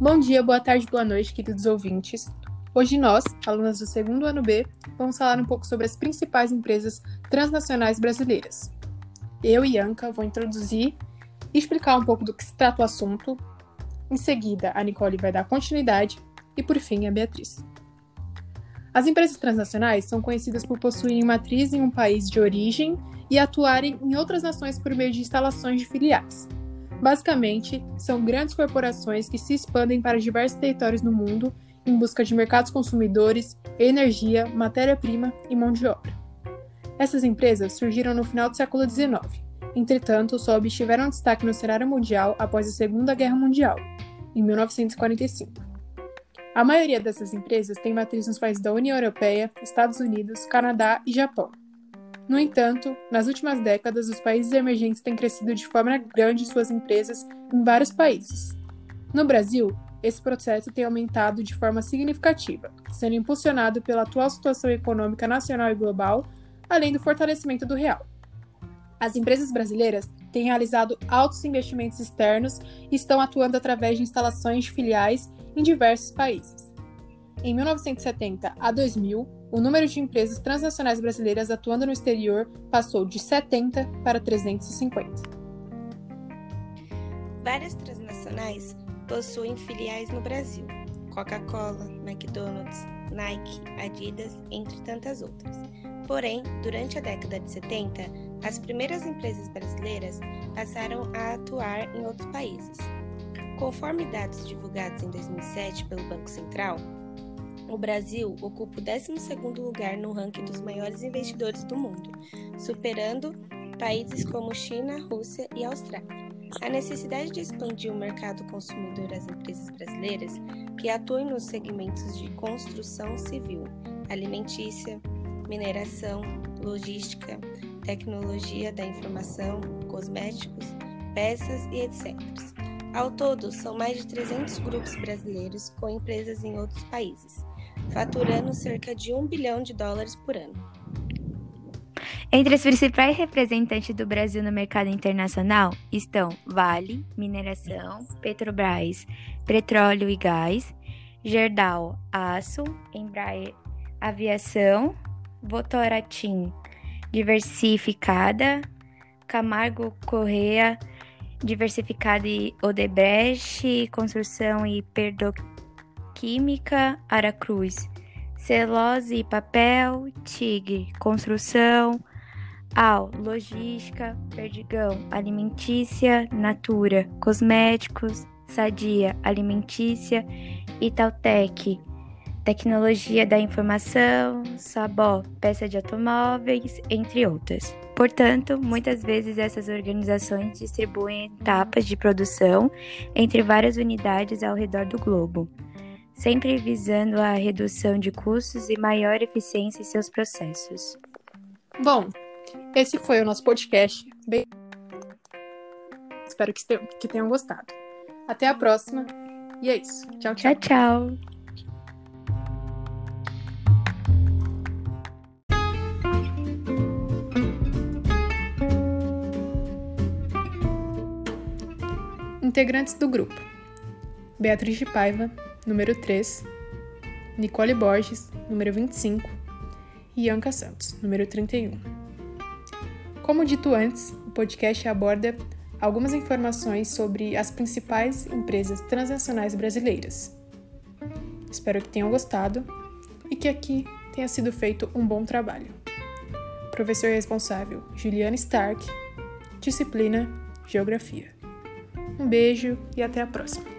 Bom dia, boa tarde, boa noite, queridos ouvintes. Hoje nós, alunas do segundo ano B, vamos falar um pouco sobre as principais empresas transnacionais brasileiras. Eu e Anka vou introduzir e explicar um pouco do que se trata o assunto. Em seguida, a Nicole vai dar continuidade e, por fim, a Beatriz. As empresas transnacionais são conhecidas por possuírem matriz em um país de origem e atuarem em outras nações por meio de instalações de filiais. Basicamente, são grandes corporações que se expandem para diversos territórios no mundo em busca de mercados consumidores, energia, matéria-prima e mão de obra. Essas empresas surgiram no final do século XIX, entretanto, só obtiveram destaque no cenário mundial após a Segunda Guerra Mundial, em 1945. A maioria dessas empresas tem matriz nos países da União Europeia, Estados Unidos, Canadá e Japão. No entanto, nas últimas décadas, os países emergentes têm crescido de forma grande suas empresas em vários países. No Brasil, esse processo tem aumentado de forma significativa, sendo impulsionado pela atual situação econômica nacional e global, além do fortalecimento do real. As empresas brasileiras têm realizado altos investimentos externos e estão atuando através de instalações de filiais em diversos países. Em 1970 a 2000, o número de empresas transnacionais brasileiras atuando no exterior passou de 70 para 350. Várias transnacionais possuem filiais no Brasil: Coca-Cola, McDonald's, Nike, Adidas, entre tantas outras. Porém, durante a década de 70, as primeiras empresas brasileiras passaram a atuar em outros países. Conforme dados divulgados em 2007 pelo Banco Central, o Brasil ocupa o 12º lugar no ranking dos maiores investidores do mundo, superando países como China, Rússia e Austrália. A necessidade de expandir o mercado consumidor às empresas brasileiras que atuam nos segmentos de construção civil, alimentícia, mineração, logística, tecnologia da informação, cosméticos, peças e etc. Ao todo, são mais de 300 grupos brasileiros com empresas em outros países, faturando cerca de 1 bilhão de dólares por ano. Entre os principais representantes do Brasil no mercado internacional estão Vale, Mineração, Petrobras, Petróleo e Gás, Gerdau, Aço, Embraer, Aviação, Votorantim, Diversificada, Camargo Correia, Diversificada e Odebrecht, Construção e Perdoc Química, Aracruz, Celose e Papel, TIG, Construção, AL, Logística, Perdigão, Alimentícia, Natura, Cosméticos, Sadia, Alimentícia, Itautec, Tecnologia da Informação, Sabó, Peça de Automóveis, entre outras. Portanto, muitas vezes essas organizações distribuem etapas de produção entre várias unidades ao redor do globo sempre visando a redução de custos e maior eficiência em seus processos. Bom, esse foi o nosso podcast. Bem... Espero que tenham gostado. Até a próxima. E é isso. Tchau, tchau. Tchau, tchau. Integrantes do grupo: Beatriz de Paiva, número 3, Nicole Borges, número 25, e Anca Santos, número 31. Como dito antes, o podcast aborda algumas informações sobre as principais empresas transnacionais brasileiras. Espero que tenham gostado e que aqui tenha sido feito um bom trabalho. Professor responsável Juliana Stark, disciplina Geografia. Um beijo e até a próxima!